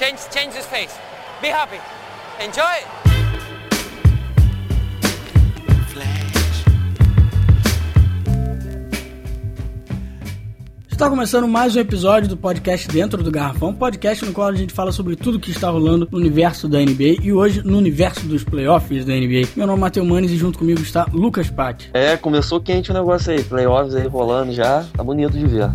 Change, change his face. Be happy. Enjoy. Está começando mais um episódio do podcast Dentro do Garrafão, podcast no qual a gente fala sobre tudo que está rolando no universo da NBA e hoje no universo dos playoffs da NBA. Meu nome é Matheus Manes e junto comigo está Lucas Patti. É, começou quente o negócio aí, playoffs aí rolando já, tá bonito de ver.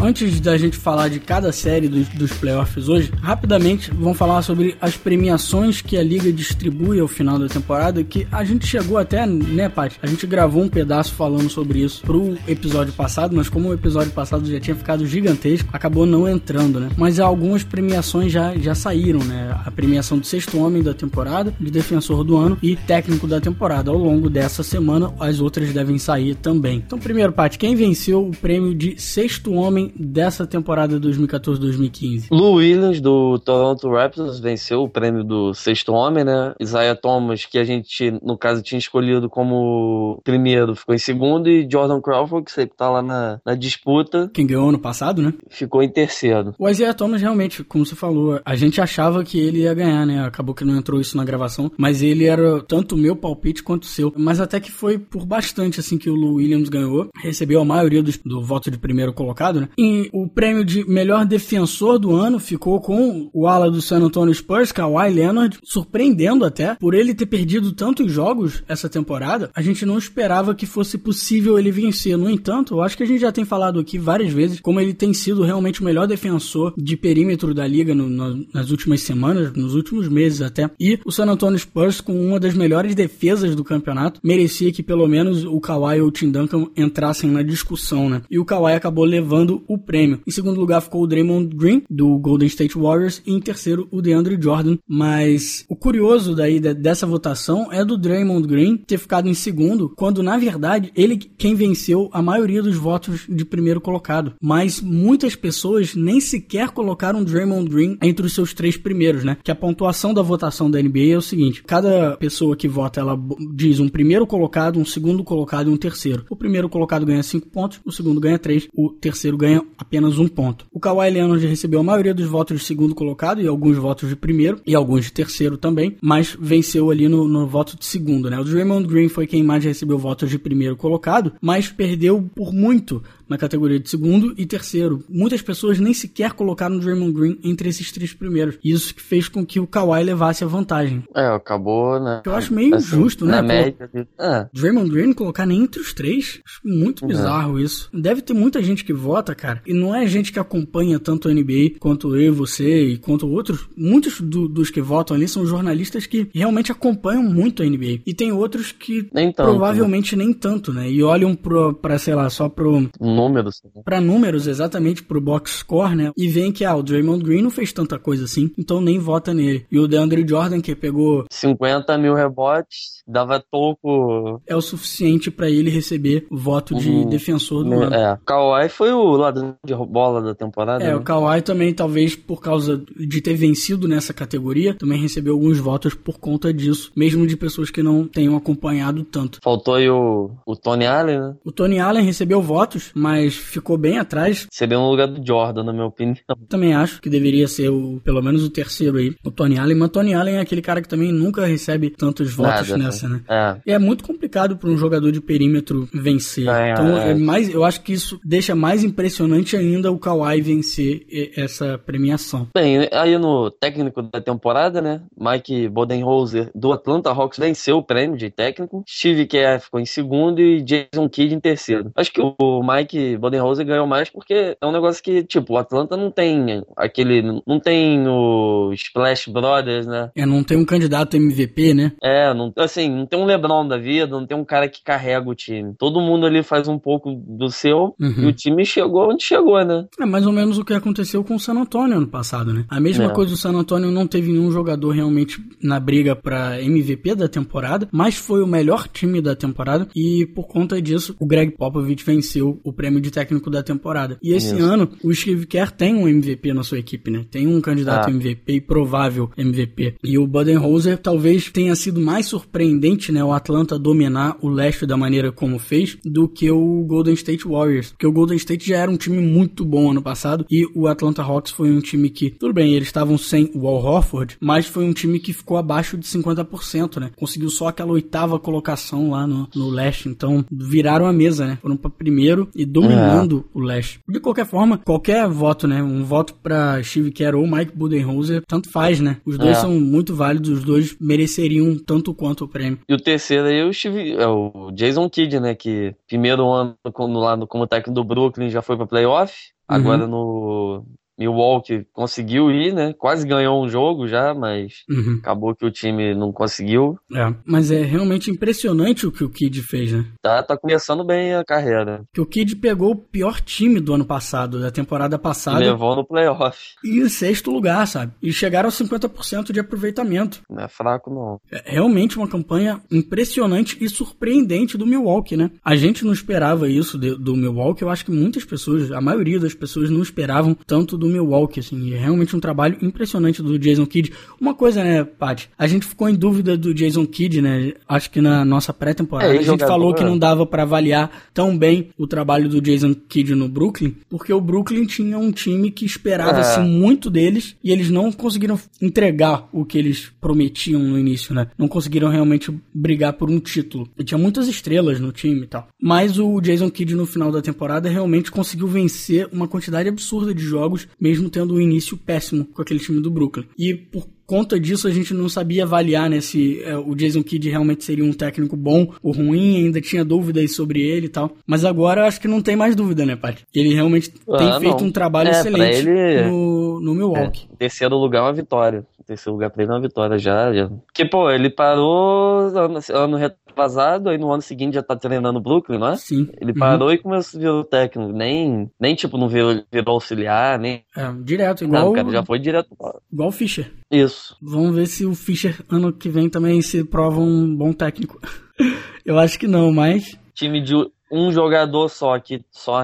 Antes da gente falar de cada série dos, dos playoffs hoje, rapidamente vamos falar sobre as premiações que a liga distribui ao final da temporada, que a gente chegou até, né, Paty? A gente gravou um pedaço falando sobre isso pro episódio passado, mas como o episódio passado já tinha ficado gigantesco, acabou não entrando, né? Mas algumas premiações já, já saíram, né? A premiação do sexto homem da temporada, de defensor do ano e técnico da temporada. Ao longo dessa semana, as outras devem sair também. Então, primeiro, Paty, quem venceu o prêmio de sexto homem dessa temporada 2014-2015? Lou Williams, do Toronto Raptors, venceu o prêmio do sexto homem, né? Isaiah Thomas, que a gente, no caso, tinha escolhido como primeiro, ficou em segundo, e Jordan Crawford, que sempre tá lá na, na disputa. Quem ganhou ano passado, né? Ficou em terceiro. O Isaiah Thomas, realmente, como você falou, a gente achava que ele ia ganhar, né? Acabou que não entrou isso na gravação, mas ele era tanto o meu palpite quanto o seu. Mas até que foi por bastante, assim, que o Lou Williams ganhou. Recebeu a maioria do, do voto de primeiro colocado, né? O prêmio de melhor defensor do ano ficou com o ala do San Antonio Spurs, Kawhi Leonard, surpreendendo até por ele ter perdido tantos jogos essa temporada. A gente não esperava que fosse possível ele vencer. No entanto, eu acho que a gente já tem falado aqui várias vezes como ele tem sido realmente o melhor defensor de perímetro da liga no, no, nas últimas semanas, nos últimos meses até. E o San Antonio Spurs, com uma das melhores defesas do campeonato, merecia que pelo menos o Kawhi ou o Tim Duncan entrassem na discussão, né? E o Kawhi acabou levando o prêmio. Em segundo lugar ficou o Draymond Green, do Golden State Warriors, e em terceiro o DeAndre Jordan. Mas o curioso daí dessa votação é do Draymond Green ter ficado em segundo, quando na verdade ele quem venceu a maioria dos votos de primeiro colocado. Mas muitas pessoas nem sequer colocaram Draymond Green entre os seus três primeiros, né? Que a pontuação da votação da NBA é o seguinte: cada pessoa que vota ela diz um primeiro colocado, um segundo colocado e um terceiro. O primeiro colocado ganha cinco pontos, o segundo ganha três, o terceiro ganha apenas um ponto. O Kawhi Leonard recebeu a maioria dos votos de segundo colocado e alguns votos de primeiro e alguns de terceiro também, mas venceu ali no, no voto de segundo, né? O Draymond Green foi quem mais recebeu votos de primeiro colocado, mas perdeu por muito na categoria de segundo e terceiro. Muitas pessoas nem sequer colocaram o Draymond Green entre esses três primeiros. Isso que fez com que o Kawhi levasse a vantagem. É, acabou, né? Eu acho meio assim, injusto, né? Na média. É. Draymond Green colocar nem entre os três. Acho muito bizarro isso. Deve ter muita gente que vota, cara. E não é gente que acompanha tanto a NBA quanto eu, você e quanto outros. Muitos do, dos que votam ali são jornalistas que realmente acompanham muito a NBA. E tem outros que nem tanto, provavelmente né? nem tanto, né? E olham pro, pra, sei lá, só pro. Números. Né? Pra números, exatamente, pro box score, né? E veem que, ah, o Draymond Green não fez tanta coisa assim, então nem vota nele. E o DeAndre Jordan, que pegou 50 mil rebotes, dava pouco. É o suficiente para ele receber o voto de Uhum. defensor do É, ano. é. Kawhi foi o ladrão de bola da temporada. É, né? o Kawhi também, talvez por causa de ter vencido nessa categoria, também recebeu alguns votos por conta disso, mesmo de pessoas que não tenham acompanhado tanto. Faltou aí o, o Tony Allen, né? O Tony Allen recebeu votos, mas ficou bem atrás. Seria no lugar do Jordan, na minha opinião. Também acho que deveria ser o, pelo menos o terceiro aí, o Tony Allen. Mas o Tony Allen é aquele cara que também nunca recebe tantos votos Nada, nessa, né? É. E é muito complicado para um jogador de perímetro vencer. É, então, é. é mais, eu acho que isso deixa mais impressionante ainda o Kawhi vencer essa premiação. Bem, aí no técnico da temporada, né? Mike Bodenholzer do Atlanta Hawks venceu o prêmio de técnico. Steve Kerr ficou em segundo e Jason Kidd em terceiro. Acho que o Mike Bodenholzer ganhou mais porque é um negócio que, tipo, o Atlanta não tem aquele. Não tem o Splash Brothers, né? É, não tem um candidato MVP, né? É, não, assim, não tem um LeBron da vida, não tem um cara que carrega o time. Todo mundo ali faz um pouco do seu Uhum. e o time chegou onde chegou, né? É mais ou menos o que aconteceu com o San Antonio ano passado, né? A mesma É. coisa, o San Antonio não teve nenhum jogador realmente na briga pra MVP da temporada, mas foi o melhor time da temporada e por conta disso o Greg Popovich venceu o prêmio prêmio de técnico da temporada. E esse Isso. ano, o Steve Kerr tem um MVP na sua equipe, né? Tem um candidato ah. MVP e provável MVP. E o Budenholzer talvez tenha sido mais surpreendente, né? O Atlanta dominar o leste da maneira como fez, do que o Golden State Warriors. Porque o Golden State já era um time muito bom ano passado e o Atlanta Hawks foi um time que, tudo bem, eles estavam sem o Al Horford, mas foi um time que ficou abaixo de 50%, né? Conseguiu só aquela oitava colocação lá no, no leste. Então, viraram a mesa, né? Foram para primeiro e dominando é. o leste. De qualquer forma, qualquer voto, né? Um voto para Steve Kerr ou Mike Budenholzer, tanto faz, né? Os dois é. são muito válidos, os dois mereceriam tanto quanto o prêmio. E o terceiro aí é o, Steve, é o Jason Kidd, né? Que primeiro ano como, lá, como técnico do Brooklyn já foi para playoff. Uhum. Agora no, Milwaukee conseguiu ir, né? Quase ganhou um jogo já, mas uhum. acabou que o time não conseguiu. É, mas é realmente impressionante o que o Kid fez, né? Tá, tá começando bem a carreira. Que o Kid pegou o pior time do ano passado, da temporada passada. Levou no playoff. E em sexto lugar, sabe? E chegaram a 50% de aproveitamento. Não é fraco, não. É realmente uma campanha impressionante e surpreendente do Milwaukee, né? A gente não esperava isso do Milwaukee. Eu acho que muitas pessoas, a maioria das pessoas não esperavam tanto do do Milwaukee, assim, é realmente um trabalho impressionante do Jason Kidd. Uma coisa, né, Paty, a gente ficou em dúvida do Jason Kidd, né, acho que na nossa pré-temporada é, a gente falou que não dava para avaliar tão bem o trabalho do Jason Kidd no Brooklyn, porque o Brooklyn tinha um time que esperava-se é. muito deles e eles não conseguiram entregar o que eles prometiam no início, né, não conseguiram realmente brigar por um título. E tinha muitas estrelas no time e tal. Mas o Jason Kidd no final da temporada realmente conseguiu vencer uma quantidade absurda de jogos mesmo tendo um início péssimo com aquele time do Brooklyn. E por conta disso a gente não sabia avaliar né, se é, o Jason Kidd realmente seria um técnico bom ou ruim, ainda tinha dúvidas sobre ele e tal. Mas agora acho que não tem mais dúvida, né, pai? Ele realmente ah, tem feito um trabalho é, excelente ele... no, no Milwaukee. É, terceiro lugar é uma vitória. Terceiro lugar pra ele é uma vitória já. já. Porque, pô, ele parou ano, ano retrasado, aí no ano seguinte já tá treinando Brooklyn, não é? Sim. Ele uhum. parou e começou a virar técnico. Nem, nem tipo, não virou, virou auxiliar, nem. É, direto, igual. Não, cara já foi direto. Igual o Fischer. Isso. Vamos ver se o Fischer ano que vem também se prova um bom técnico. Eu acho que não, mas. Time de um jogador só aqui, só.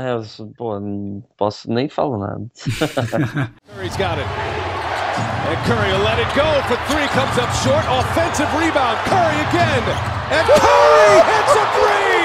Pô, não posso nem falar nada. Curry's got it. And Curry will let it go for three, comes up short. Offensive rebound. Curry again. And Curry hits a three!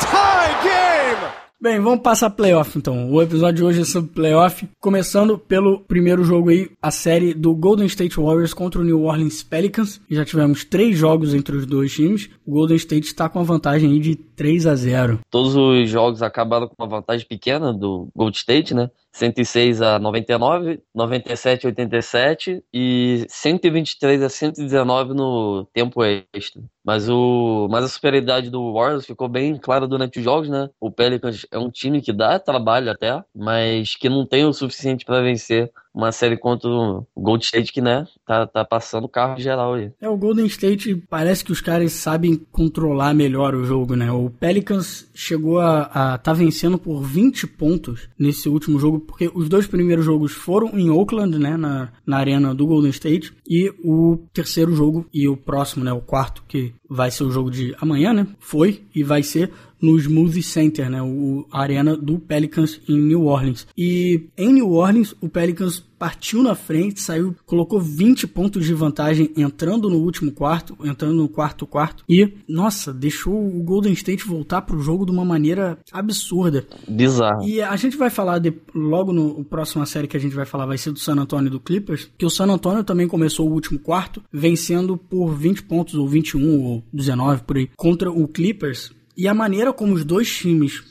Tie game! Bem, vamos passar playoff então. O episódio de hoje é sobre playoff, começando pelo primeiro jogo aí, a série do Golden State Warriors contra o New Orleans Pelicans. Já tivemos três jogos entre os dois times. O Golden State está com a vantagem aí de 3 a 0. Todos os jogos acabaram com uma vantagem pequena do Golden State, né? 106 a 99, 97 a 87 e 123 a 119 no tempo extra. Mas, o, mas a superioridade do Warriors ficou bem clara durante os jogos, né? O Pelicans é um time que dá trabalho até, mas que não tem o suficiente para vencer uma série contra o Golden State que, né, tá, tá passando o carro geral aí. É, o Golden State parece que os caras sabem controlar melhor o jogo, né? O Pelicans chegou a, a tá vencendo por 20 pontos nesse último jogo, porque os dois primeiros jogos foram em Oakland, né, na, na arena do Golden State, e o terceiro jogo e o próximo, né, o quarto, que vai ser o jogo de amanhã, né, foi e vai ser no Smoothie Center, né, o, a arena do Pelicans em New Orleans. E em New Orleans, o Pelicans partiu na frente, saiu, colocou 20 pontos de vantagem entrando no último quarto, entrando no quarto quarto e, nossa, deixou o Golden State voltar pro jogo de uma maneira absurda. Bizarro. E a gente vai falar de, logo no próxima série que a gente vai falar vai ser do San Antonio e do Clippers, que o San Antonio também começou o último quarto vencendo por 20 pontos ou 21 ou 19 por aí contra o Clippers e a maneira como os dois times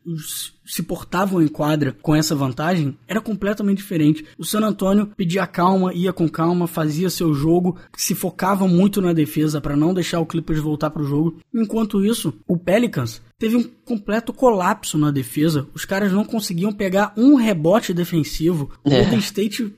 se portavam em quadra com essa vantagem era completamente diferente. O San Antonio pedia calma, ia com calma, fazia seu jogo, se focava muito na defesa para não deixar o Clippers voltar para o jogo. Enquanto isso, o Pelicans teve um completo colapso na defesa. Os caras não conseguiam pegar um rebote defensivo. O é. Golden State,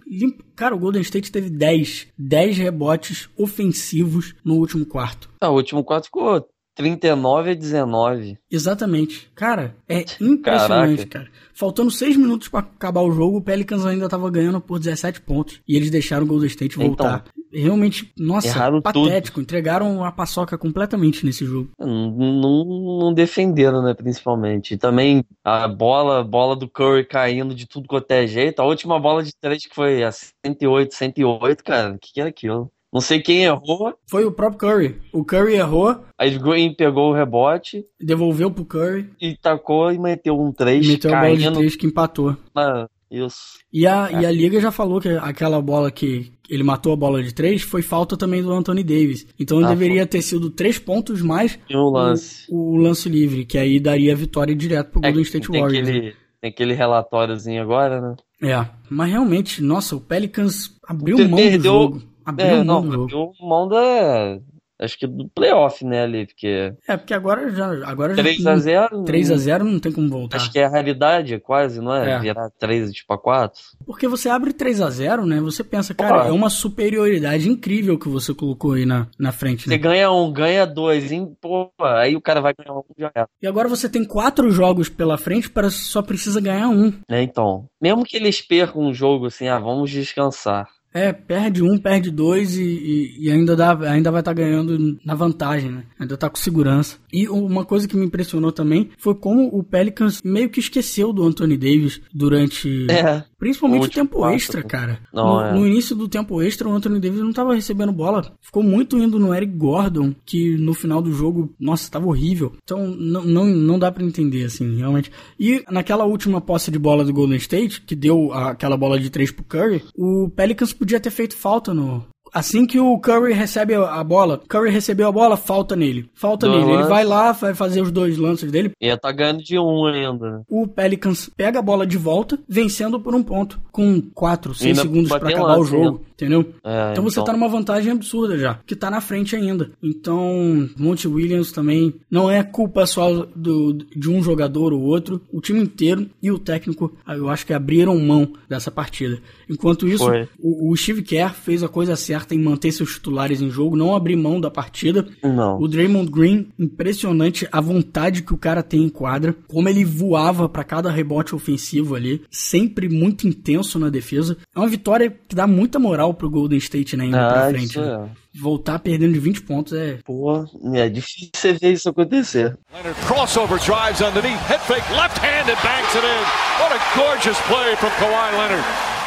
cara, o Golden State teve 10, 10 rebotes ofensivos no último quarto. Ah, o último quarto ficou 39 a 19. Exatamente. Cara, é impressionante, Caraca. cara. Faltando 6 minutos para acabar o jogo, o Pelicans ainda tava ganhando por 17 pontos. E eles deixaram o Golden State então, voltar. Então, Realmente, nossa, Erraram patético. Tudo. Entregaram a paçoca completamente nesse jogo. Não, não, não defenderam, né, principalmente. E também a bola, bola do Curry caindo de tudo quanto é jeito. A última bola de três que foi a 108, 108, cara, o que, que era aquilo? Não sei quem errou. Foi o próprio Curry. O Curry errou. Aí o Green pegou o rebote. Devolveu pro Curry. E tacou e meteu um 3. Meteu a bola de 3 que empatou. Ah, isso. E a, é. e a Liga já falou que aquela bola que ele matou a bola de 3 foi falta também do Anthony Davis. Então ah, deveria foi. ter sido 3 pontos mais um lance. O, o, lance livre, que aí daria a vitória direto pro é, Golden State tem Warriors. Aquele, tem aquele relatóriozinho agora, né? É, mas realmente, nossa, o Pelicans abriu mão perdeu, do jogo. Abriu é, mão não, do jogo. Mão da, acho que do playoff, né, ali, porque... É, porque agora já... Agora 3 a 0 3 a 0 não tem como voltar. Acho que é a realidade, quase, não é? é. Virar 3 tipo a 4. Porque você abre 3 a 0 né, você pensa, cara, é uma superioridade incrível que você colocou aí na, na frente, né? Você ganha um, ganha dois, hein? Pô, aí o cara vai ganhar um já é. E agora você tem quatro jogos pela frente, para só precisa ganhar um. É, então. Mesmo que eles percam um jogo assim, ah, vamos descansar. É, perde um, perde dois e, e, e ainda, dá, ainda vai estar tá ganhando na vantagem, né? Ainda tá com segurança. E uma coisa que me impressionou também foi como o Pelicans meio que esqueceu do Anthony Davis durante. É. Principalmente o tempo extra, cara. Não, no, é. no, início do tempo extra, o Anthony Davis não tava recebendo bola. Ficou muito indo no Eric Gordon, que no final do jogo, nossa, tava horrível. Então não, não, não dá para entender, assim, realmente. E naquela última posse de bola do Golden State, que deu aquela bola de três pro Curry, o Pelicans podia ter feito falta no, Assim que o Curry recebe a bola, Curry recebeu a bola, falta nele. Falta nele. Ele vai lá, vai fazer os dois lances dele. E tá ganhando de um ainda. Né? O Pelicans pega a bola de volta, vencendo por um ponto, com 4, 6 segundos para acabar lance, o jogo. Né? Entendeu? É, então você então... tá numa vantagem absurda já, que tá na frente ainda. Então, Monte Williams também não é culpa só do, de um jogador ou outro, o time inteiro e o técnico, eu acho que abriram mão dessa partida. Enquanto isso, o, o, Steve Kerr fez a coisa certa em manter seus titulares em jogo, não abrir mão da partida. Não. O Draymond Green, impressionante a vontade que o cara tem em quadra, como ele voava para cada rebote ofensivo ali, sempre muito intenso na defesa. É uma vitória que dá muita moral pro Golden State, né, indo ah, pra frente. Né? É. Voltar perdendo de 20 pontos é. Pô, é difícil você ver isso acontecer. Leonard crossover drives underneath, head fake, left hand and banks it in. What a gorgeous play from Kawhi Leonard.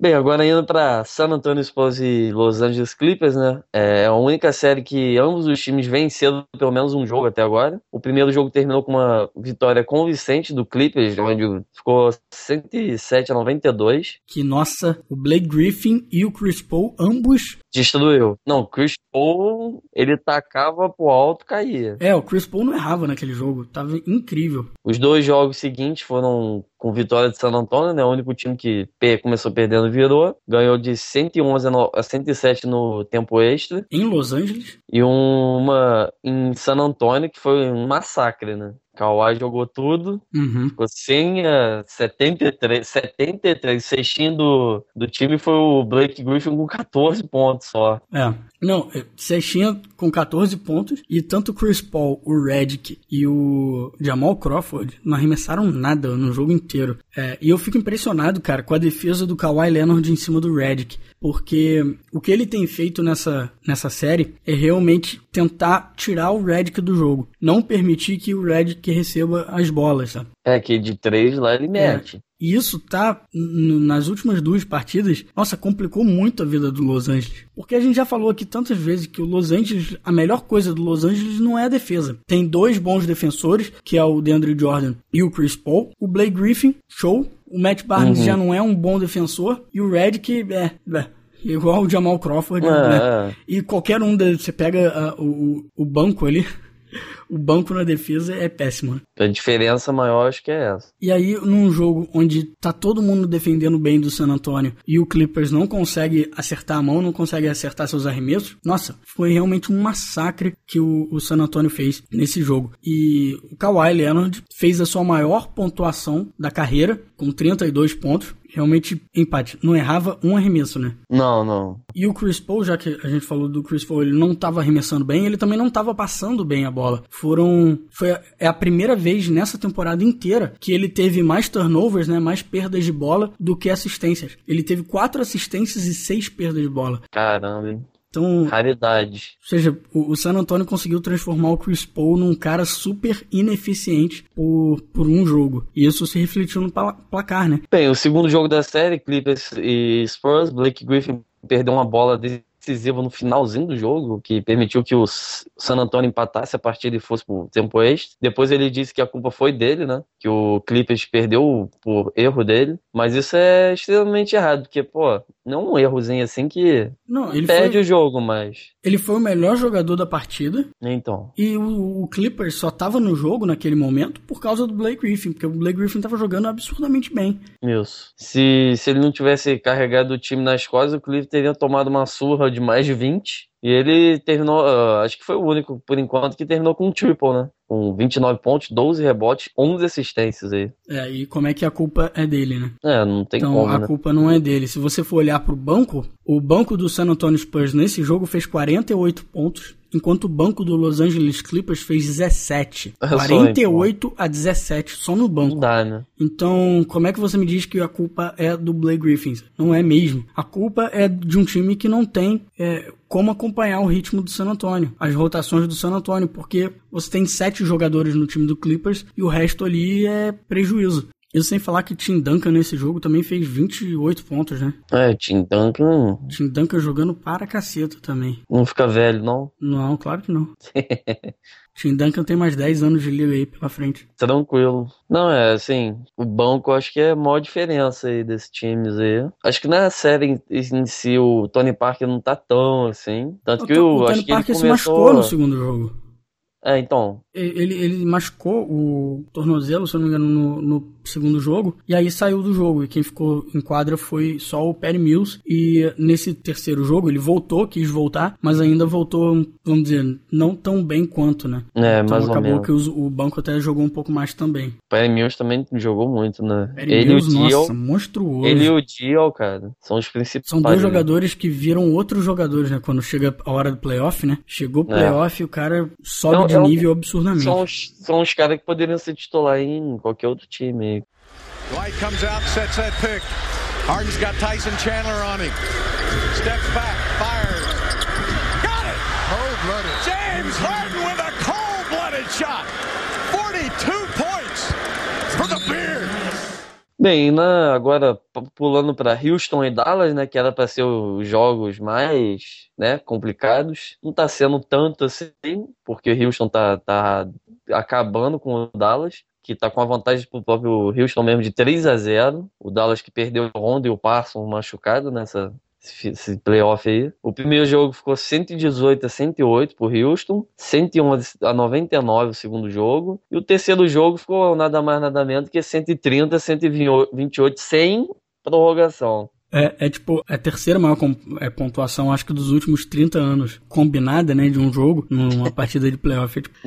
Bem, agora indo para San Antonio Spurs e Los Angeles Clippers, né? É a única série que ambos os times vencendo pelo menos um jogo até agora. O primeiro jogo terminou com uma vitória convincente do Clippers, onde ficou 107 a 92. Que nossa, o Blake Griffin e o Chris Paul ambos destruiu. Não, o Chris Paul, ele tacava pro alto, caía. É, o Chris Paul não errava naquele jogo, tava incrível. Os dois jogos seguintes foram com vitória de San Antonio, né? O único time que começou perdendo virou. Ganhou de 111 a 107 no tempo extra. Em Los Angeles. E uma em San Antonio, que foi um massacre, né? Kawhi jogou tudo, uhum. ficou sem uh, 73, 73. Cestinho do, do time foi o Blake Griffin com 14 pontos só. É. Não, é, com 14 pontos e tanto o Chris Paul, o Redick e o Jamal Crawford não arremessaram nada no jogo inteiro. É, e eu fico impressionado, cara, com a defesa do Kawhi Leonard em cima do Redick, porque o que ele tem feito nessa, nessa série é realmente tentar tirar o Redick do jogo, não permitir que o Redick receba as bolas, sabe? É, que de três lá ele mete. E isso tá nas últimas duas partidas, nossa, complicou muito a vida do Los Angeles. Porque a gente já falou aqui tantas vezes que o Los Angeles, a melhor coisa do Los Angeles não é a defesa. Tem dois bons defensores, que é o DeAndre Jordan e o Chris Paul. O Blake Griffin, show. O Matt Barnes uhum. já não é um bom defensor. E o Redick, é, é igual o Jamal Crawford. É, né? É. E qualquer um, de, você pega uh, o, o banco ali, o banco na defesa é péssimo. Né? A diferença maior acho que é essa. E aí, num jogo onde tá todo mundo defendendo bem do San Antonio e o Clippers não consegue acertar a mão, não consegue acertar seus arremessos, nossa, foi realmente um massacre que o, o San Antonio fez nesse jogo. E o Kawhi Leonard fez a sua maior pontuação da carreira, com 32 pontos realmente empate. Não errava um arremesso, né? Não, não. E o Chris Paul, já que a gente falou do Chris Paul, ele não estava arremessando bem, ele também não estava passando bem a bola. Foram. Foi a, é a primeira vez nessa temporada inteira que ele teve mais turnovers, né? Mais perdas de bola do que assistências. Ele teve quatro assistências e seis perdas de bola. Caramba, hein? Então, Raridade. ou seja, o, o San Antonio conseguiu transformar o Chris Paul num cara super ineficiente por, por um jogo. E isso se refletiu no pla- placar, né? Bem, o segundo jogo da série, Clippers e Spurs, Blake Griffin perdeu uma bola decisiva no finalzinho do jogo, que permitiu que o San Antonio empatasse a partida e fosse pro tempo extra. Depois ele disse que a culpa foi dele, né? Que o Clippers perdeu por erro dele. Mas isso é extremamente errado, porque, pô, não um errozinho assim que Não, ele perde foi, o jogo, mas. ele foi o melhor jogador da partida. Então. E o, o Clippers só tava no jogo naquele momento por causa do Blake Griffin, porque o Blake Griffin tava jogando absurdamente bem. Isso. Se, se ele não tivesse carregado o time nas costas, o Clippers teria tomado uma surra de mais de 20. E ele terminou, ah, acho que foi o único, por enquanto, que terminou com um triple, né? Com 29 pontos, 12 rebotes, 11 assistências aí. É, e como é que a culpa é dele, né? É, não tem Então como, a né? culpa não é dele. Se você for olhar pro banco, o banco do San Antonio Spurs nesse jogo fez 48 pontos, enquanto o banco do Los Angeles Clippers fez 17. É só, 48 a 17 só no Não banco. dá, né? Então, como é que você me diz que a culpa é do Blake Griffin? Não é mesmo. A culpa é de um time que não tem é, como acompanhar o ritmo do San Antonio, as rotações do San Antonio, porque você tem sete jogadores no time do Clippers e o resto ali é prejuízo. Isso sem falar que Tim Duncan nesse jogo também fez 28 pontos, né? É, Tim Duncan Tim Duncan jogando para caceta também. não fica velho, não. Não, claro que não. Tim Duncan tem mais 10 anos de liga aí pela frente. Tranquilo. Não, é assim, o banco acho que é a maior diferença aí desses times aí. Acho que na série em, em si o Tony Parker não tá tão assim. Tanto que o, eu o Tony acho que ele Parker se começou... machucou no segundo jogo. É, então, Ele, ele machucou o tornozelo, se eu não me engano, no, no segundo jogo, e aí saiu do jogo. E quem ficou em quadra foi só o Perry Mills. E nesse terceiro jogo ele voltou, quis voltar, mas ainda voltou, vamos dizer, não tão bem quanto, né? é, Então mais ou acabou que os- o banco até jogou um pouco mais também. O Perry Mills também jogou muito, né? Perry ele Mills, e o nossa, Dio, monstruoso. ele e o Dio, cara, são os principais. São dois né? jogadores que viram outros jogadores, né? Quando chega a hora do playoff, né? Chegou o É. playoff e o cara sobe Não, de é nível absurdamente. São os, são os caras que poderiam ser titular em qualquer outro time. Dwight comes out, sets that pick. Harden's got Tyson Chandler on him. Steps back, fires. Got it! Cold-blooded. James Harden with a cold-blooded shot. 42 points for the Beard. Bem, né, agora pulando para Houston e Dallas, né, que era para ser os jogos mais, né, complicados, não tá sendo tanto assim, porque Houston tá, tá acabando com o Dallas, que tá com a vantagem pro próprio Houston mesmo de 3 a 0. O Dallas que perdeu o Rondo e o Parson machucado nessa esse playoff aí. O primeiro jogo ficou 118 a 108 pro Houston, 101 a 99 o segundo jogo, e o terceiro jogo ficou nada mais nada menos que 130 a 128 sem prorrogação. É, é tipo a terceira maior é, pontuação, acho que dos últimos 30 anos, combinada, né, de um jogo, numa partida de playoff. É, tipo,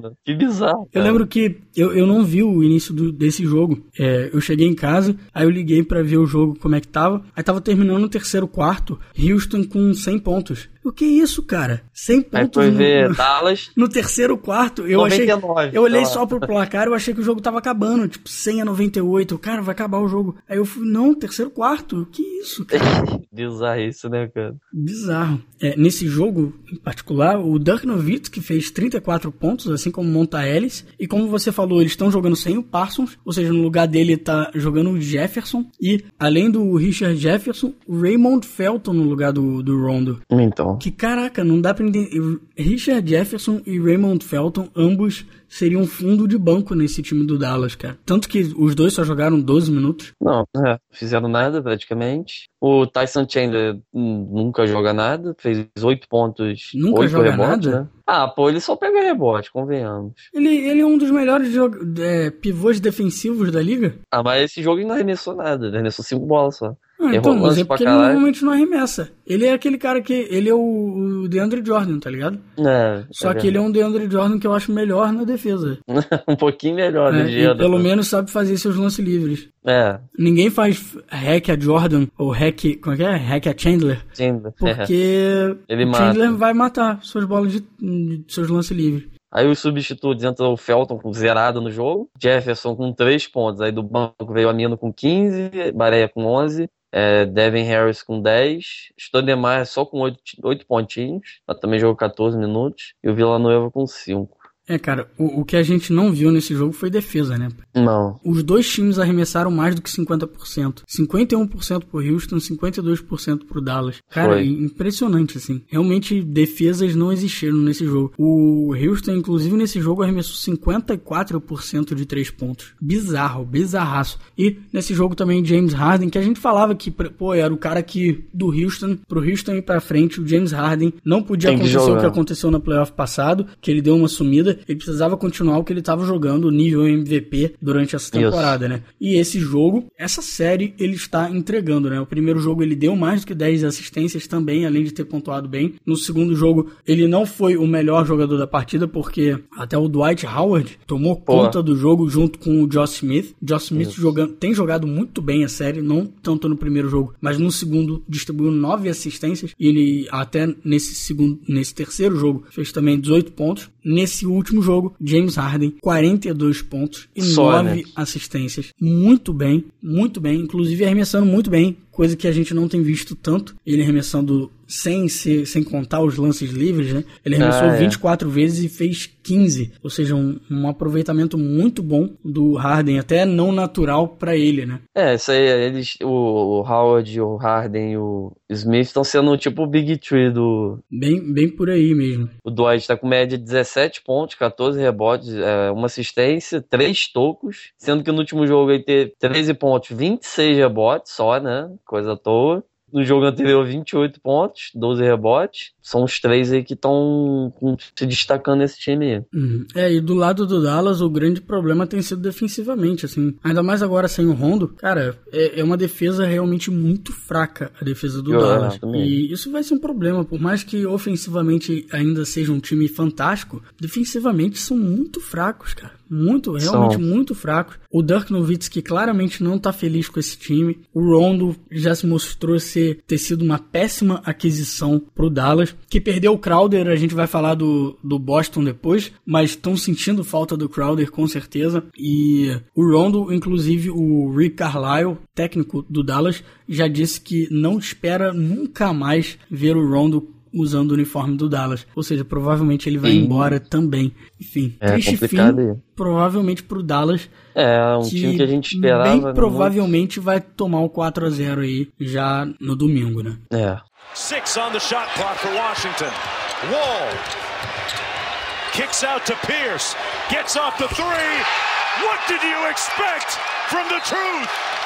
né? Que bizarro. eu cara. lembro que eu, eu não vi o início do- desse jogo. É, eu cheguei em casa, aí eu liguei pra ver o jogo como é que tava. Aí tava terminando o terceiro quarto, Houston com 100 pontos. O que é isso, cara? 100 Aí pontos foi no, ver no- Dallas, no terceiro quarto. Eu achei 99, Eu olhei só pro placar, eu achei que o jogo tava acabando, tipo 100 a 98. Cara, vai acabar o jogo. Aí eu fui, não, terceiro quarto. Que isso, cara? bizarro isso, né, cara? Bizarro. É, nesse jogo, em particular, o Dirk Nowitzki fez 34 pontos, assim como o Monta Ellis. E como você falou, eles estão jogando sem o Parsons, ou seja, no lugar dele tá jogando o Jefferson. E, além do Richard Jefferson, o Raymond Felton no lugar do, do Rondo. Então, Que caraca, não dá pra entender. Richard Jefferson e Raymond Felton, ambos seriam fundo de banco nesse time do Dallas, cara. Tanto que os dois só jogaram 12 minutos. não, é, fizeram nada praticamente. O Tyson Chandler nunca joga nada, fez 8 pontos, Nunca 8 joga rebotes, nada? né? Ah, pô, ele só pega rebote, convenhamos. Ele, ele é um dos melhores é, pivôs defensivos da liga. Ah, mas esse jogo ele não arremessou nada, ele arremessou 5 bolas só. Ah, então, mas é porque ele normalmente não arremessa. Ele é aquele cara que. Ele é o, o DeAndre Jordan, tá ligado? É. Só é que ele é um DeAndre Jordan que eu acho melhor na defesa. um pouquinho melhor, é, né? Pelo menos sabe fazer seus lances livres. É. Ninguém faz hack a Jordan ou hack. Como é que é? Hack a Chandler. Chandler. Porque é. ele Chandler vai matar suas bolas de, de seus lances livres. Aí os substitutos entra o Felton com zerado no jogo, Jefferson com 3 pontos, aí do banco veio o Amino com 15, Bareia com 11, é, Devin Harris com 10, Stoudemire só com 8, 8 pontinhos, mas também jogou 14 minutos, e o Villanueva com 5. É, cara, o, o, que a gente não viu nesse jogo foi defesa, né? Não. Os dois times arremessaram mais do que 50%. 51% pro Houston, 52% pro Dallas. Cara, foi. impressionante, assim. Realmente, defesas não existiram nesse jogo. O Houston, inclusive, nesse jogo arremessou 54% de três pontos. Bizarro, bizarraço. E nesse jogo também, James Harden, que a gente falava que, pô, era o cara que do Houston, pro Houston ir pra frente, o James Harden não podia acontecer o que aconteceu no playoff passado, que ele deu uma sumida ele precisava continuar o que ele estava jogando, o nível MVP, durante essa temporada, Isso. né? E esse jogo, essa série, ele está entregando, né? O primeiro jogo ele deu mais do que 10 assistências também, além de ter pontuado bem. No segundo jogo, ele não foi o melhor jogador da partida, porque até o Dwight Howard tomou Pô. conta do jogo junto com o Josh Smith. Josh Smith jogando, tem jogado muito bem a série, não tanto no primeiro jogo, mas no segundo distribuiu nove assistências. E ele até nesse segundo, nesse terceiro jogo fez também 18 pontos. Nesse último jogo, James Harden, 42 pontos e Só, 9 né? assistências. Muito bem, muito bem. Inclusive arremessando muito bem, coisa que a gente não tem visto tanto. Ele arremessando sem, ser, sem contar os lances livres, né? Ele arremessou ah, é. 24 vezes e fez 15. Ou seja, um, um aproveitamento muito bom do Harden, até não natural para ele, né? É, isso aí, eles, o, o Howard, o Harden e o Smith estão sendo tipo o Big Tree do. Bem, bem por aí mesmo. O Dwight tá com média de 17 pontos, 14 rebotes, é, uma assistência, 3 tocos, sendo que no último jogo ele teve 13 pontos, 26 rebotes só, né? Coisa à toa. No jogo anterior, 28 pontos, 12 rebotes. São os três aí que estão se destacando nesse time aí. Uhum. É, e do lado do Dallas, o grande problema tem sido defensivamente, assim. Ainda mais agora sem o Rondo. Cara, é, é uma defesa realmente muito fraca, a defesa do Eu, Dallas. E isso vai ser um problema. Por mais que ofensivamente ainda seja um time fantástico, defensivamente são muito fracos, cara. Muito, realmente São. muito fracos. O Dirk Nowitzki claramente não tá feliz com esse time. O Rondo já se mostrou ser, ter sido uma péssima aquisição pro Dallas. Que perdeu o Crowder, a gente vai falar do, do Boston depois, mas estão sentindo falta do Crowder com certeza. E o Rondo, inclusive o Rick Carlisle, técnico do Dallas, já disse que não espera nunca mais ver o Rondo usando o uniforme do Dallas. Ou seja, provavelmente ele vai Sim. embora também. Enfim, é triste complicado. fim, provavelmente pro Dallas. É, um que time que a gente esperava. Bem né, provavelmente muito. vai tomar o 4 a 0 aí já no domingo, né? É. Six on the shot clock for Washington. Wall kicks out to Pierce, gets off the three. What did you expect from the truth?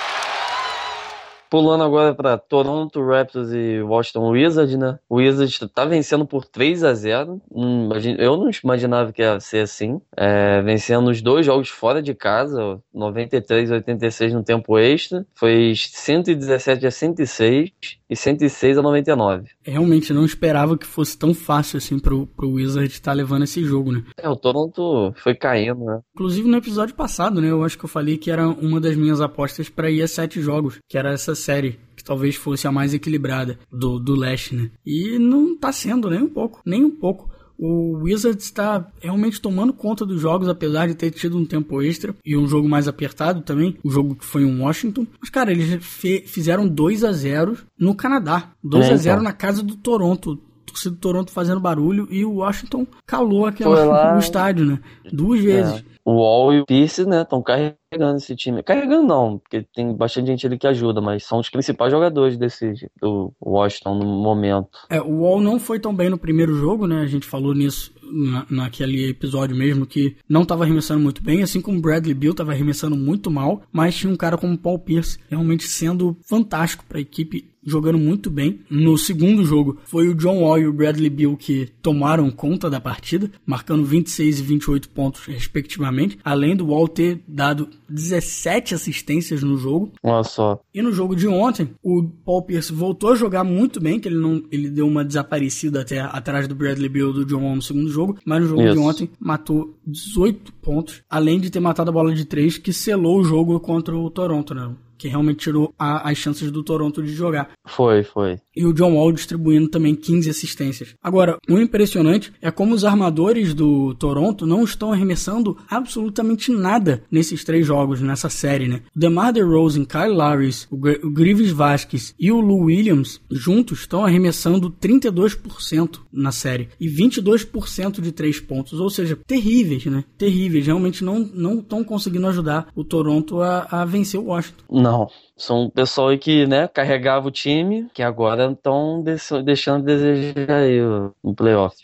Pulando agora para Toronto Raptors e Washington Wizards, né? O Wizards tá vencendo por 3 a 0 hum, Eu não imaginava que ia ser assim. É, vencendo os dois jogos fora de casa, 93 a 86 no tempo extra. Foi 117 a 106 e 106 a 99. Realmente não esperava que fosse tão fácil assim pro, pro Wizards estar tá levando esse jogo, né? É, o Toronto foi caindo, né? Inclusive no episódio passado, né? Eu acho que eu falei que era uma das minhas apostas para ir a sete jogos, que era essa série que talvez fosse a mais equilibrada do, do leste, né? E não tá sendo nem um pouco, nem um pouco. O Wizards está realmente tomando conta dos jogos, apesar de ter tido um tempo extra e um jogo mais apertado também. O jogo que foi em Washington. Mas, cara, eles fizeram 2 a 0 no Canadá. 2 é, a 0 então. na casa do Toronto torcida do Toronto fazendo barulho e o Washington calou aquela, o estádio, né? Duas vezes. É. O Wall e o Pierce, né, estão carregando esse time. Carregando não, porque tem bastante gente ali que ajuda, mas são os principais jogadores desse do Washington no momento. É, o Wall não foi tão bem no primeiro jogo, né? A gente falou nisso na, naquele episódio mesmo que não estava arremessando muito bem, assim como Bradley Bill estava arremessando muito mal, mas tinha um cara como Paul Pierce realmente sendo fantástico para a equipe jogando muito bem. No segundo jogo, foi o John Wall e o Bradley Beal que tomaram conta da partida, marcando 26 e 28 pontos, respectivamente, além do Wall ter dado 17 assistências no jogo. Olha só. E no jogo de ontem, o Paul Pierce voltou a jogar muito bem, que ele não ele deu uma desaparecida até atrás do Bradley Beal do John Wall no segundo jogo, mas no jogo Isso. de ontem matou 18 pontos, além de ter matado a bola de 3, que selou o jogo contra o Toronto, né? Que realmente tirou a, as chances do Toronto de jogar. Foi, foi. E o John Wall distribuindo também 15 assistências. Agora, o impressionante é como os armadores do Toronto não estão arremessando absolutamente nada nesses três jogos, nessa série, né? O DeMar DeRozan, Kyle Lowry, o, Gr o Vasquez e o Lou Williams juntos estão arremessando 32% na série e 22% de três pontos, ou seja, terríveis, né? Terríveis. Realmente não não estão conseguindo ajudar o Toronto a, a vencer o Washington. Não. São pessoal que, né, carregava o time, que agora estão deixando de desejar aí o playoff.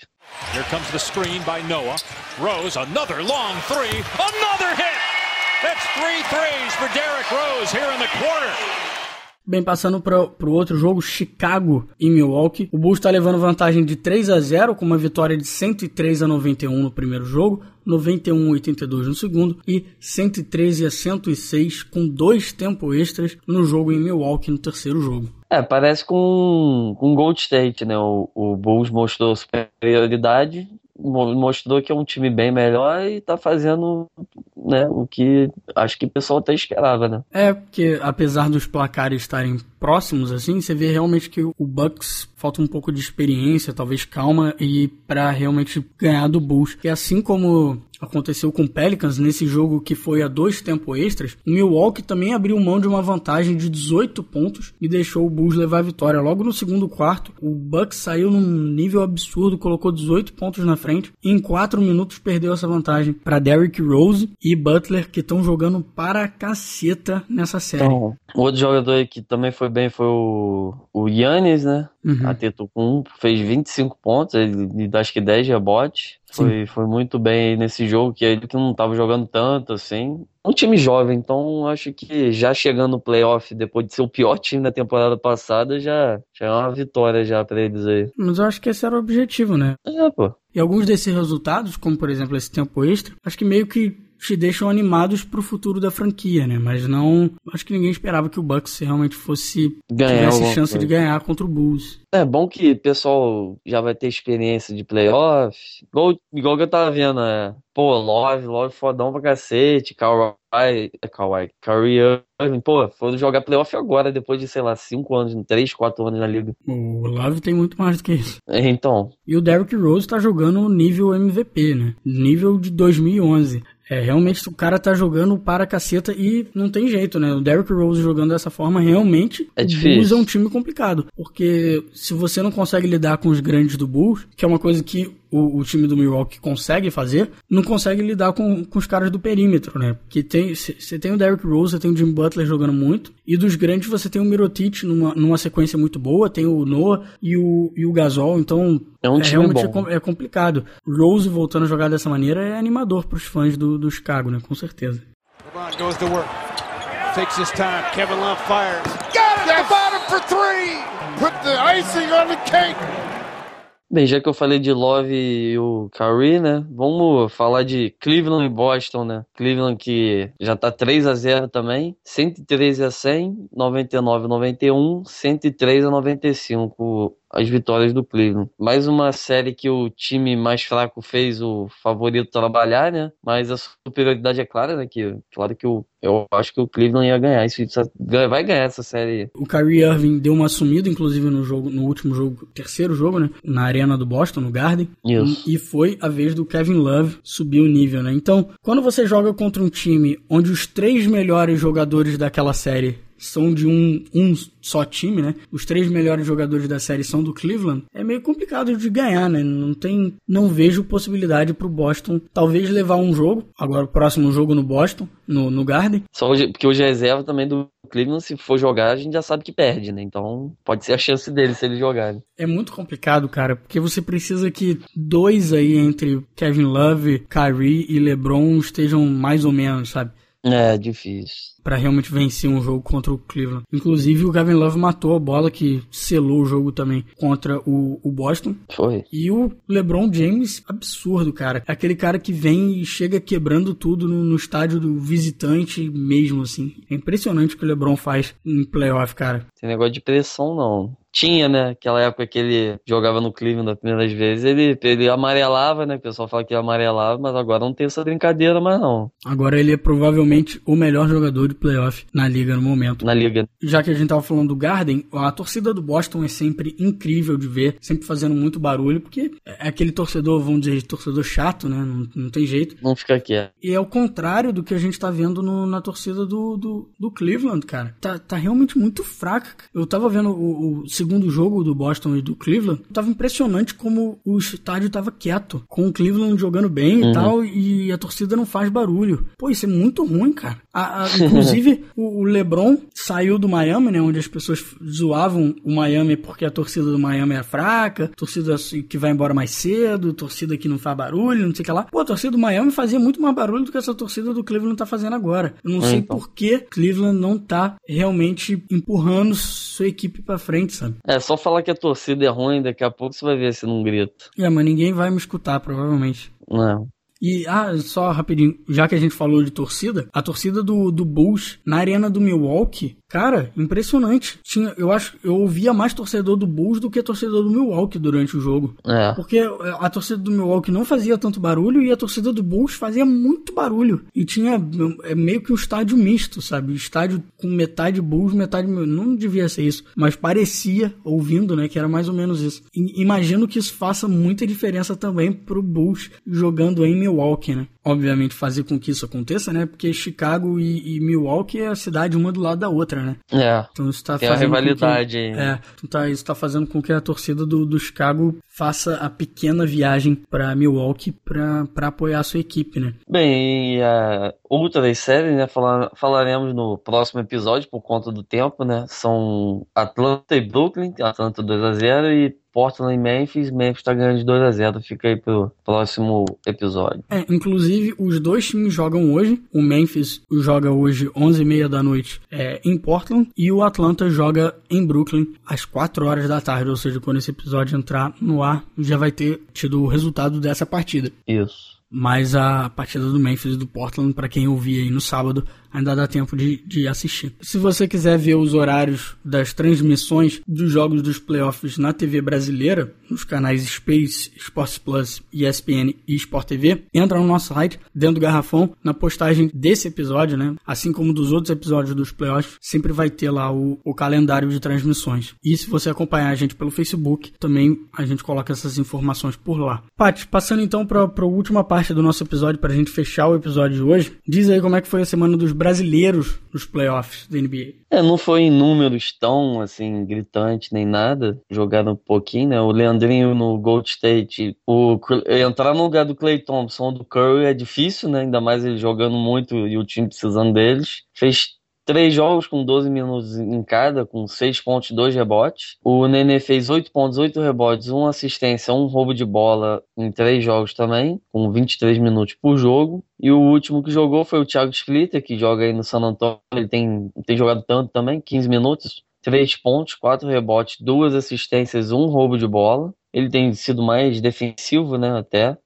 Here comes the screen by Noah. Rose, another long three, another hit! That's three threes for Derrick Rose here in the quarter. Bem, passando para o outro jogo, Chicago e Milwaukee. O Bulls está levando vantagem de 3 a 0 com uma vitória de 103 a 91 no primeiro jogo, 91 a 82 no segundo e 113 a 106 com dois tempos extras no jogo em Milwaukee no terceiro jogo. É, parece com, com Gold State, né? O, o Bulls mostrou superioridade mostrou que é um time bem melhor e tá fazendo né, o que acho que o pessoal até esperava, né? É, porque apesar dos placares estarem próximos, assim, você vê realmente que o Bucks falta um pouco de experiência, talvez calma, e para realmente ganhar do Bulls. E assim como aconteceu com o Pelicans nesse jogo que foi a dois tempos extras, o Milwaukee também abriu mão de uma vantagem de 18 pontos e deixou o Bulls levar a vitória. Logo no segundo quarto, o Bucks saiu num nível absurdo, colocou 18 pontos na frente e em 4 minutos perdeu essa vantagem para Derrick Rose e Butler que estão jogando para caceta nessa série. Então, outro jogador que também foi bem foi o, o Yannis, né? Uhum. Antetokounmpo fez 25 pontos, ele acho que 10 rebotes. Foi, foi muito bem nesse jogo, que ele que não estava jogando tanto assim. Um time jovem, então acho que já chegando no playoff, depois de ser o pior time da temporada passada, já, já é uma vitória já para eles aí. Mas eu acho que esse era o objetivo, né? É, pô. E alguns desses resultados, como por exemplo esse tempo extra, acho que meio que te deixam animados pro futuro da franquia, né? Mas não. Acho que ninguém esperava que o Bucks realmente fosse. Ganhar tivesse chance coisa. de ganhar contra o Bulls. É bom que o pessoal já vai ter experiência de playoff. Igual, igual que eu tava vendo, é. Pô, Love, Love fodão pra cacete. Kawhi, é Kawhi, Kyrie Irving, pô, foram jogar playoff agora, depois de, sei lá, 5 anos, 3, 4 anos na liga. O Love tem muito mais do que isso. É, então. E o Derrick Rose tá jogando nível MVP, né? Nível de 2011. É, realmente o cara tá jogando para a caceta e não tem jeito, né? O Derrick Rose jogando dessa forma, realmente, é difícil. o Bulls é um time complicado. Porque se você não consegue lidar com os grandes do Bulls, que é uma coisa que o, o time do Milwaukee consegue fazer, não consegue lidar com, com os caras do perímetro, né? Porque tem, você tem o Derrick Rose, você tem o Jim Butler jogando muito, e dos grandes você tem o Mirotic numa, numa sequência muito boa, tem o Noah e o, e o Gasol, então é, um é realmente bom. É, é, complicado. Rose voltando a jogar dessa maneira é animador para os fãs do, do Chicago, né? Com certeza. LeBron goes to work. Takes his time. Kevin Love fires. Got it! Yes. The bottom for three! Put the icing on the cake! Bem, já que eu falei de Love e o Curry, né? Vamos falar de Cleveland e Boston, né? Cleveland que já tá 3 a 0 também, 113 a 100, 99 a 91, 103 a 95 as vitórias do Cleveland. Mais uma série que o time mais fraco fez o favorito trabalhar, né? Mas a superioridade é clara, né? Que, claro que o, eu acho que o Cleveland ia ganhar. Isso, vai ganhar essa série. O Kyrie Irving deu uma sumida, inclusive, no jogo, no último jogo, terceiro jogo, né? Na arena do Boston, no Garden. Isso. E, e foi a vez do Kevin Love subir o nível, né? Então, quando você joga contra um time onde os três melhores jogadores daquela série são de um, um só time, né? Os três melhores jogadores da série são do Cleveland. É meio complicado de ganhar, né? Não tem, não vejo possibilidade pro Boston talvez levar um jogo. Agora o próximo jogo no Boston, no, no Garden. Só hoje, porque hoje é reserva também do Cleveland, se for jogar, a gente já sabe que perde, né? Então pode ser a chance dele se eles jogarem. É muito complicado, cara, porque você precisa que dois aí entre Kevin Love, Kyrie e LeBron estejam mais ou menos, sabe? É, difícil. Pra realmente vencer um jogo contra o Cleveland. Inclusive, o Gavin Love matou a bola que selou o jogo também contra o, o Boston. Foi. E o LeBron James, absurdo, cara. Aquele cara que vem e chega quebrando tudo no, no estádio do visitante mesmo, assim. É impressionante o que o LeBron faz em playoff, cara. Tem negócio de pressão, não tinha, né? Aquela época que ele jogava no Cleveland das primeiras vezes, ele, ele amarelava, né? O pessoal fala que ele amarelava, mas agora não tem essa brincadeira mais não. Agora ele é provavelmente o melhor jogador de playoff na liga no momento. Na liga. Já que a gente tava falando do Garden, a torcida do Boston é sempre incrível de ver, sempre fazendo muito barulho, porque é aquele torcedor, vamos dizer, torcedor chato, né? Não, não tem jeito. Não fica quieto. E é o contrário do que a gente tá vendo no, na torcida do, do, do, Cleveland, cara. Tá, tá realmente muito fraca. Eu tava vendo o, o segundo jogo do Boston e do Cleveland, tava impressionante como o estádio tava quieto, com o Cleveland jogando bem uhum. e tal, e a torcida não faz barulho. Pô, isso é muito ruim, cara. A, a, inclusive, o, LeBron saiu do Miami, né, onde as pessoas zoavam o Miami porque a torcida do Miami é fraca, torcida que vai embora mais cedo, torcida que não faz barulho, não sei o que lá. Pô, a torcida do Miami fazia muito mais barulho do que essa torcida do Cleveland tá fazendo agora. Eu não é, sei então. por que Cleveland não tá realmente empurrando sua equipe para frente, sabe? É, só falar que a torcida é ruim, daqui a pouco você vai ver se não grita. É, mas ninguém vai me escutar, provavelmente. Não. E, ah, só rapidinho, já que a gente falou de torcida, a torcida do, do Bulls na arena do Milwaukee Cara, impressionante. Tinha, eu acho, eu ouvia mais torcedor do Bulls do que torcedor do Milwaukee durante o jogo. É. Porque a torcida do Milwaukee não fazia tanto barulho e a torcida do Bulls fazia muito barulho. E tinha é meio que um estádio misto, sabe? Estádio com metade Bulls, metade não devia ser isso, mas parecia ouvindo, né, que era mais ou menos isso. E, imagino que isso faça muita diferença também pro Bulls jogando em Milwaukee, né? Obviamente fazer com que isso aconteça, né? Porque Chicago e, e Milwaukee é a cidade uma do lado da outra, né? É. Então isso tá Tem fazendo. rivalidade que. É. Então tá, isso tá fazendo com que a torcida do, do Chicago faça a pequena viagem para Milwaukee para apoiar a sua equipe, né? Bem, e a outra série, né? Falar, falaremos no próximo episódio por conta do tempo, né? São Atlanta e Brooklyn, Atlanta 2 a 0 e Portland e Memphis. Memphis tá ganhando de 2 a 0 Fica aí pro próximo episódio. É, inclusive, os dois times jogam hoje. O Memphis joga hoje 11h30 da noite é, em Portland. E o Atlanta joga em Brooklyn às 4 horas da tarde. Ou seja, quando esse episódio entrar no ar, já vai ter tido o resultado dessa partida. Isso. Mas a partida do Memphis e do Portland, para quem ouvir aí no sábado, ainda dá tempo de, de assistir. Se você quiser ver os horários das transmissões dos jogos dos playoffs na TV brasileira, nos canais Space, Sports Plus, ESPN e Sport TV, entra no nosso site, dentro do garrafão, na postagem desse episódio, né? Assim como dos outros episódios dos playoffs, sempre vai ter lá o, o calendário de transmissões. E se você acompanhar a gente pelo Facebook, também a gente coloca essas informações por lá. Paty, passando então para a última parte do nosso episódio, para a gente fechar o episódio de hoje, diz aí como é que foi a semana dos brasileiros nos playoffs da NBA. É, não foi em números tão, assim, gritantes nem nada. Jogaram um pouquinho, né? O Leandrinho no Gold State, o, entrar no lugar do Clay Thompson do Curry é difícil, né? Ainda mais ele jogando muito e o time precisando deles. Fez três jogos com 12 minutos em cada, com 6 pontos e 2 rebotes. O Nenê fez 8 pontos, 8 rebotes, 1 assistência, 1 roubo de bola em três jogos também, com 23 minutos por jogo. E o último que jogou foi o Thiago Splitter, que joga aí no San Antonio. Ele tem, tem jogado tanto também, 15 minutos, 3 pontos, 4 rebotes, 2 assistências, 1 roubo de bola. Ele tem sido mais defensivo, né, até.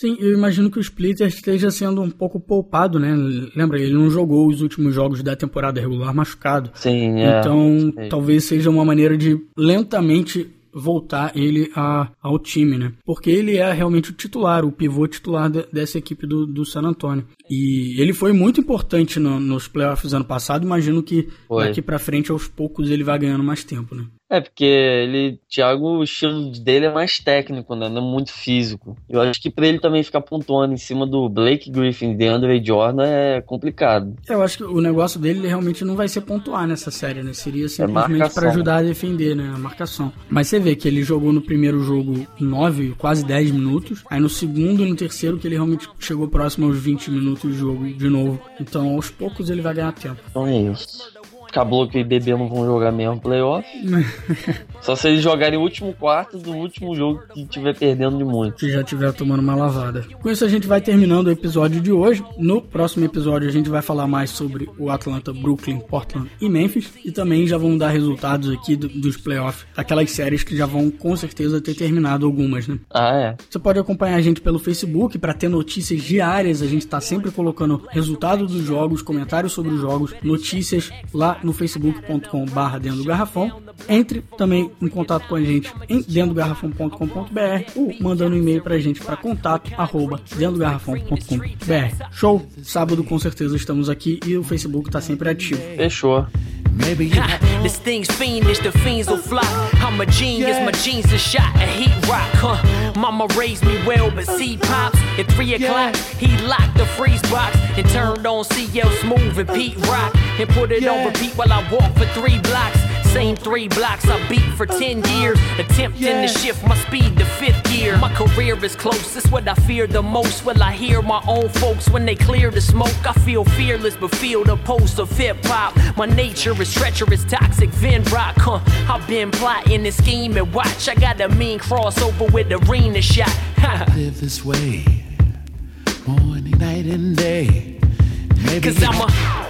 Sim, eu imagino que o Splitter esteja sendo um pouco poupado, né? Lembra, ele não jogou os últimos jogos da temporada regular machucado. Sim, é. Então, talvez seja uma maneira de lentamente voltar ele a, ao time, né? Porque ele é realmente o titular, o pivô titular de, dessa equipe do, do San Antonio. E ele foi muito importante no, nos playoffs ano passado. Imagino que foi. daqui para frente, aos poucos, ele vai ganhando mais tempo, né? É, porque ele, Thiago, o estilo dele é mais técnico, né? Não é muito físico. Eu acho que para ele também ficar pontuando em cima do Blake Griffin e Andre Jordan é complicado. Eu acho que o negócio dele realmente não vai ser pontuar nessa série, né? Seria é simplesmente é para ajudar a defender, né? A marcação. Mas você vê que ele jogou no primeiro jogo 9, quase 10 minutos. Aí no segundo e no terceiro que ele realmente chegou próximo aos 20 minutos de jogo de novo. Então aos poucos ele vai ganhar tempo. Então é isso. Caboclo e Bebê não vão jogar mesmo playoff. Só se eles jogarem o último quarto do último jogo que estiver perdendo de muito. Se já estiver tomando uma lavada. Com isso a gente vai terminando o episódio de hoje. No próximo episódio a gente vai falar mais sobre o Atlanta, Brooklyn, Portland e Memphis. E também já vão dar resultados aqui do, dos playoffs. Aquelas séries que já vão com certeza ter terminado algumas, né? Ah, é. Você pode acompanhar a gente pelo Facebook para ter notícias diárias. A gente está sempre colocando resultados dos jogos, comentários sobre os jogos, notícias lá no facebook.com/barra dentro do garrafão. Entre também em contato com a gente em dentro garrafão.com.br ou mandando um e-mail pra gente para contato arroba dentro garrafão.com.br. Show! Sábado com certeza estamos aqui e o Facebook tá sempre ativo. Fechou. Maybe you this thing's fiendish, the fiends will fly. I'm a genius, my jeans are shot at heat rock, huh? Mama raised me well, but see pops at three o'clock. He locked the freeze box and turned on CL Smooth and Pete Rock and put it on repeat while I walk for three blocks. Same three blocks I beat for 10 years, attempting to shift my speed to fifth gear. My career is close, it's what I fear the most. Will I hear my own folks when they clear the smoke? I feel fearless, but feel the pulse of hip hop. My nature is treacherous, toxic, Vin Rock, huh? I've been plotting and scheming. Watch, I got a mean crossover with arena shot. live this way, morning, night, and day. Maybe Cause I'm a